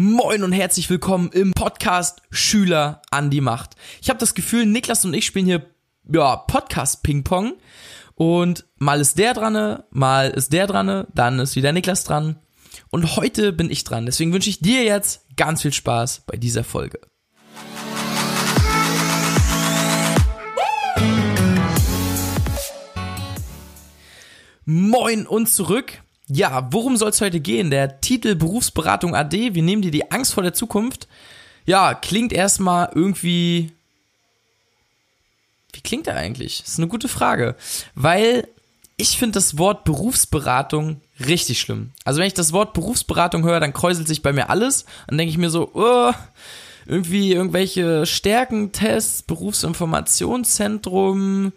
Moin und herzlich willkommen im Podcast Schüler an die Macht. Ich habe das Gefühl, Niklas und ich spielen hier ja, Podcast Ping-Pong und mal ist der dran, mal ist der dran, dann ist wieder Niklas dran und heute bin ich dran. Deswegen wünsche ich dir jetzt ganz viel Spaß bei dieser Folge. Moin und zurück. Ja, worum soll es heute gehen? Der Titel Berufsberatung AD. Wir nehmen dir die Angst vor der Zukunft. Ja, klingt erstmal irgendwie. Wie klingt er eigentlich? Ist eine gute Frage. Weil ich finde das Wort Berufsberatung richtig schlimm. Also wenn ich das Wort Berufsberatung höre, dann kräuselt sich bei mir alles. Dann denke ich mir so, oh, irgendwie irgendwelche Stärkentests, Berufsinformationszentrum,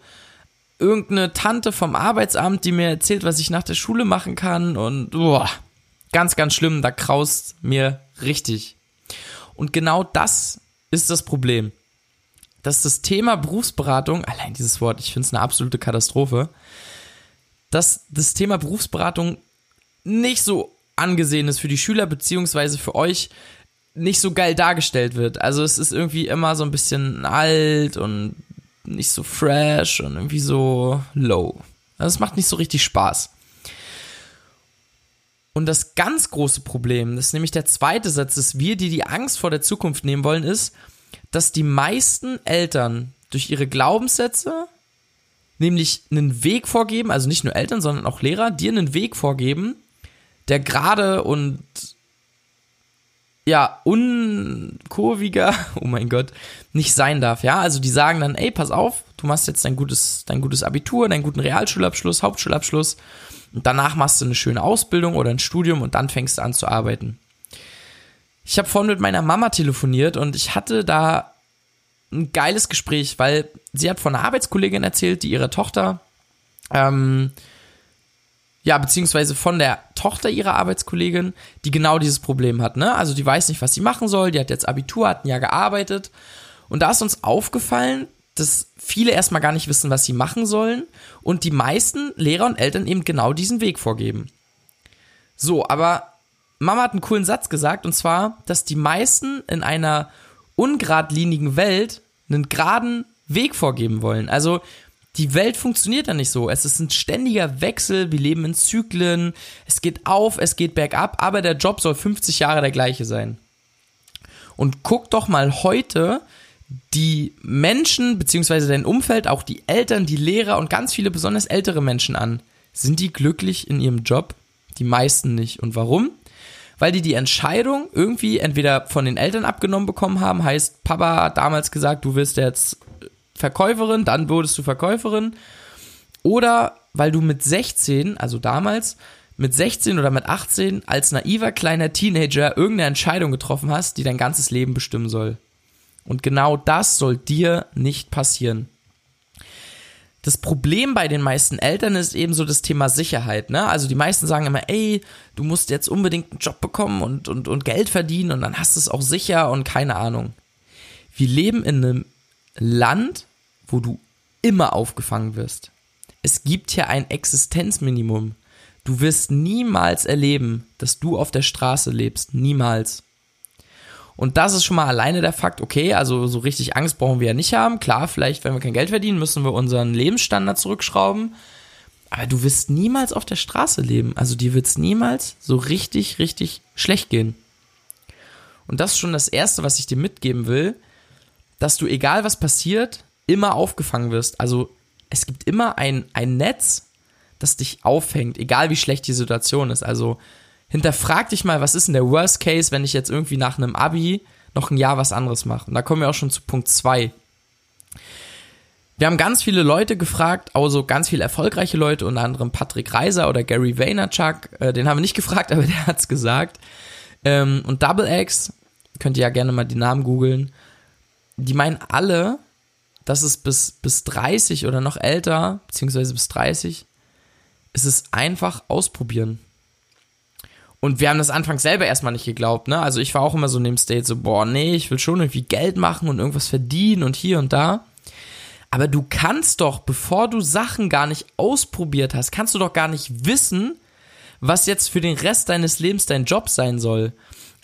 irgendeine Tante vom Arbeitsamt, die mir erzählt, was ich nach der Schule machen kann und boah, ganz, ganz schlimm, da kraust mir richtig. Und genau das ist das Problem. Dass das Thema Berufsberatung, allein dieses Wort, ich finde es eine absolute Katastrophe, dass das Thema Berufsberatung nicht so angesehen ist für die Schüler beziehungsweise für euch nicht so geil dargestellt wird. Also es ist irgendwie immer so ein bisschen alt und nicht so fresh und irgendwie so low. Also es macht nicht so richtig Spaß. Und das ganz große Problem, das ist nämlich der zweite Satz, dass wir, die die Angst vor der Zukunft nehmen wollen, ist, dass die meisten Eltern durch ihre Glaubenssätze nämlich einen Weg vorgeben, also nicht nur Eltern, sondern auch Lehrer, dir einen Weg vorgeben, der gerade und ja, unkurviger, oh mein Gott, nicht sein darf, ja. Also die sagen dann, ey, pass auf, du machst jetzt dein gutes, dein gutes Abitur, deinen guten Realschulabschluss, Hauptschulabschluss und danach machst du eine schöne Ausbildung oder ein Studium und dann fängst du an zu arbeiten. Ich habe vorhin mit meiner Mama telefoniert und ich hatte da ein geiles Gespräch, weil sie hat von einer Arbeitskollegin erzählt, die ihre Tochter ähm, ja, beziehungsweise von der Tochter ihrer Arbeitskollegin, die genau dieses Problem hat, ne? Also die weiß nicht, was sie machen soll, die hat jetzt Abitur, hat ein Jahr gearbeitet. Und da ist uns aufgefallen, dass viele erstmal gar nicht wissen, was sie machen sollen und die meisten Lehrer und Eltern eben genau diesen Weg vorgeben. So, aber Mama hat einen coolen Satz gesagt und zwar, dass die meisten in einer ungradlinigen Welt einen geraden Weg vorgeben wollen. Also die Welt funktioniert dann nicht so. Es ist ein ständiger Wechsel, wir leben in Zyklen, es geht auf, es geht bergab, aber der Job soll 50 Jahre der gleiche sein. Und guck doch mal heute die Menschen, beziehungsweise dein Umfeld, auch die Eltern, die Lehrer und ganz viele besonders ältere Menschen an. Sind die glücklich in ihrem Job? Die meisten nicht. Und warum? Weil die die Entscheidung irgendwie entweder von den Eltern abgenommen bekommen haben, heißt, Papa hat damals gesagt, du wirst jetzt Verkäuferin, dann wurdest du Verkäuferin. Oder weil du mit 16, also damals, mit 16 oder mit 18 als naiver kleiner Teenager irgendeine Entscheidung getroffen hast, die dein ganzes Leben bestimmen soll. Und genau das soll dir nicht passieren. Das Problem bei den meisten Eltern ist eben so das Thema Sicherheit, ne? Also die meisten sagen immer, ey, du musst jetzt unbedingt einen Job bekommen und, und, und Geld verdienen und dann hast du es auch sicher und keine Ahnung. Wir leben in einem Land, wo du immer aufgefangen wirst. Es gibt hier ein Existenzminimum. Du wirst niemals erleben, dass du auf der Straße lebst. Niemals. Und das ist schon mal alleine der Fakt, okay, also so richtig Angst brauchen wir ja nicht haben. Klar, vielleicht, wenn wir kein Geld verdienen, müssen wir unseren Lebensstandard zurückschrauben. Aber du wirst niemals auf der Straße leben. Also dir wird es niemals so richtig, richtig schlecht gehen. Und das ist schon das Erste, was ich dir mitgeben will, dass du, egal was passiert, immer aufgefangen wirst. Also es gibt immer ein, ein Netz, das dich aufhängt, egal wie schlecht die Situation ist. Also hinterfrag dich mal, was ist denn der Worst Case, wenn ich jetzt irgendwie nach einem Abi noch ein Jahr was anderes mache? Und da kommen wir auch schon zu Punkt 2. Wir haben ganz viele Leute gefragt, also ganz viele erfolgreiche Leute, unter anderem Patrick Reiser oder Gary Vaynerchuk. Äh, den haben wir nicht gefragt, aber der hat's gesagt. Ähm, und Double X, könnt ihr ja gerne mal die Namen googeln. Die meinen alle, dass es bis, bis 30 oder noch älter, beziehungsweise bis 30, ist es einfach ausprobieren. Und wir haben das anfangs selber erstmal nicht geglaubt, ne? Also ich war auch immer so in dem State, so, boah, nee, ich will schon irgendwie Geld machen und irgendwas verdienen und hier und da. Aber du kannst doch, bevor du Sachen gar nicht ausprobiert hast, kannst du doch gar nicht wissen, was jetzt für den Rest deines Lebens dein Job sein soll.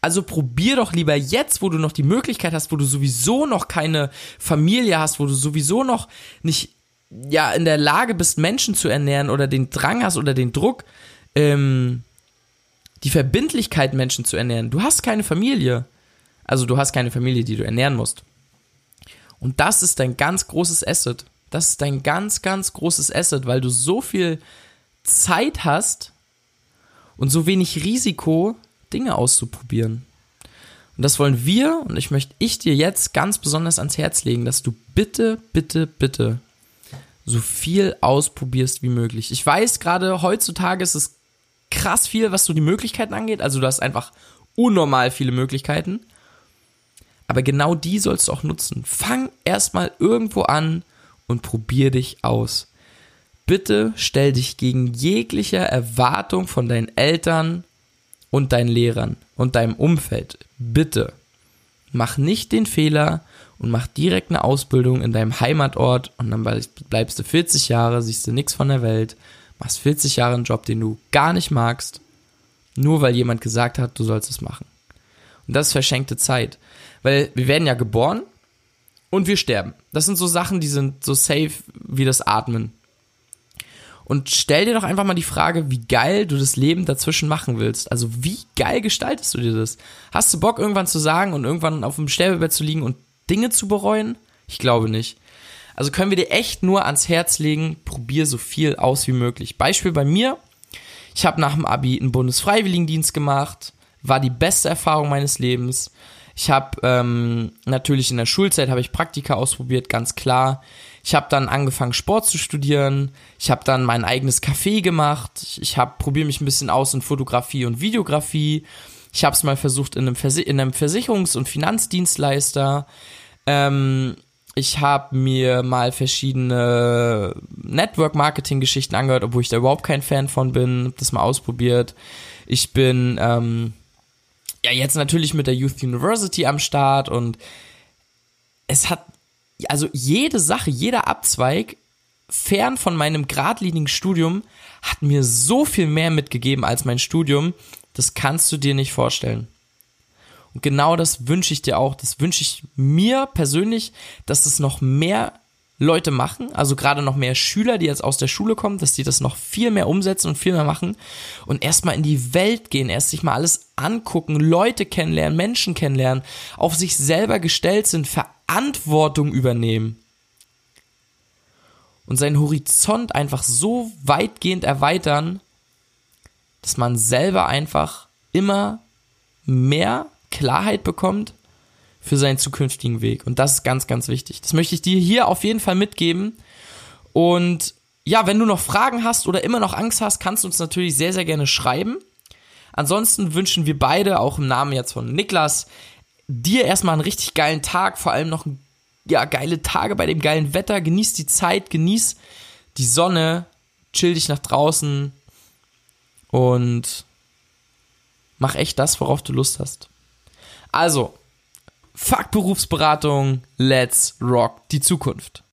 Also probier doch lieber jetzt, wo du noch die Möglichkeit hast, wo du sowieso noch keine Familie hast, wo du sowieso noch nicht ja in der Lage bist, Menschen zu ernähren oder den Drang hast oder den Druck, ähm, die Verbindlichkeit, Menschen zu ernähren. Du hast keine Familie. Also du hast keine Familie, die du ernähren musst. Und das ist dein ganz großes Asset. Das ist dein ganz, ganz großes Asset, weil du so viel Zeit hast und so wenig Risiko, Dinge auszuprobieren. Und das wollen wir und ich möchte ich dir jetzt ganz besonders ans Herz legen, dass du bitte, bitte, bitte so viel ausprobierst wie möglich. Ich weiß, gerade heutzutage ist es krass viel, was so die Möglichkeiten angeht. Also du hast einfach unnormal viele Möglichkeiten. Aber genau die sollst du auch nutzen. Fang erstmal irgendwo an und probier dich aus. Bitte stell dich gegen jegliche Erwartung von deinen Eltern und deinen Lehrern und deinem Umfeld. Bitte. Mach nicht den Fehler und mach direkt eine Ausbildung in deinem Heimatort und dann bleibst du 40 Jahre, siehst du nichts von der Welt, machst 40 Jahre einen Job, den du gar nicht magst, nur weil jemand gesagt hat, du sollst es machen. Und das ist verschenkte Zeit. Weil wir werden ja geboren und wir sterben. Das sind so Sachen, die sind so safe wie das Atmen. Und stell dir doch einfach mal die Frage, wie geil du das Leben dazwischen machen willst. Also wie geil gestaltest du dir das? Hast du Bock irgendwann zu sagen und irgendwann auf dem Sterbebett zu liegen und Dinge zu bereuen? Ich glaube nicht. Also können wir dir echt nur ans Herz legen, probier so viel aus wie möglich. Beispiel bei mir, ich habe nach dem Abi einen Bundesfreiwilligendienst gemacht, war die beste Erfahrung meines Lebens. Ich habe ähm, natürlich in der Schulzeit habe ich Praktika ausprobiert, ganz klar. Ich habe dann angefangen Sport zu studieren. Ich habe dann mein eigenes Café gemacht. Ich habe probiere mich ein bisschen aus in Fotografie und Videografie. Ich habe es mal versucht in einem, Versi in einem Versicherungs- und Finanzdienstleister. Ähm, ich habe mir mal verschiedene Network-Marketing-Geschichten angehört, obwohl ich da überhaupt kein Fan von bin. Hab das mal ausprobiert. Ich bin ähm, ja jetzt natürlich mit der Youth University am Start und es hat also jede Sache, jeder Abzweig fern von meinem geradlinigen Studium hat mir so viel mehr mitgegeben als mein Studium, das kannst du dir nicht vorstellen. Und genau das wünsche ich dir auch, das wünsche ich mir persönlich, dass es noch mehr Leute machen, also gerade noch mehr Schüler, die jetzt aus der Schule kommen, dass die das noch viel mehr umsetzen und viel mehr machen und erstmal in die Welt gehen, erst sich mal alles angucken, Leute kennenlernen, Menschen kennenlernen, auf sich selber gestellt sind, Verantwortung übernehmen. Und seinen Horizont einfach so weitgehend erweitern, dass man selber einfach immer mehr Klarheit bekommt für seinen zukünftigen Weg. Und das ist ganz, ganz wichtig. Das möchte ich dir hier auf jeden Fall mitgeben. Und ja, wenn du noch Fragen hast oder immer noch Angst hast, kannst du uns natürlich sehr, sehr gerne schreiben. Ansonsten wünschen wir beide, auch im Namen jetzt von Niklas, dir erstmal einen richtig geilen Tag, vor allem noch ja, geile Tage bei dem geilen Wetter. Genieß die Zeit, genieß die Sonne, chill dich nach draußen und mach echt das, worauf du Lust hast. Also, Fuck Berufsberatung, let's rock die Zukunft.